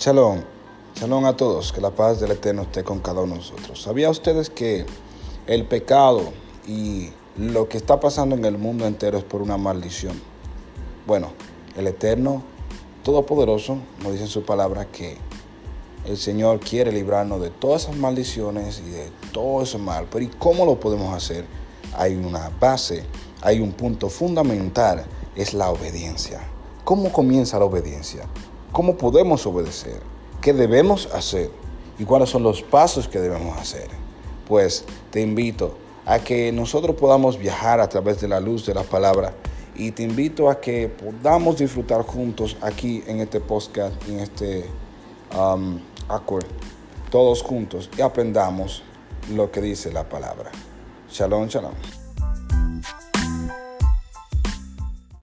Shalom, shalom a todos, que la paz del Eterno esté con cada uno de nosotros. ¿Sabía ustedes que el pecado y lo que está pasando en el mundo entero es por una maldición? Bueno, el Eterno Todopoderoso nos dice en su palabra que el Señor quiere librarnos de todas esas maldiciones y de todo ese mal. Pero ¿y cómo lo podemos hacer? Hay una base, hay un punto fundamental, es la obediencia. ¿Cómo comienza la obediencia? ¿Cómo podemos obedecer? ¿Qué debemos hacer? ¿Y cuáles son los pasos que debemos hacer? Pues te invito a que nosotros podamos viajar a través de la luz de la palabra y te invito a que podamos disfrutar juntos aquí en este podcast, en este um, accord, todos juntos y aprendamos lo que dice la palabra. Shalom, shalom.